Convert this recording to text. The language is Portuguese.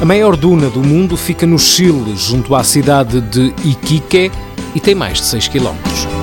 A maior duna do mundo fica no Chile, junto à cidade de Iquique, e tem mais de 6 quilómetros.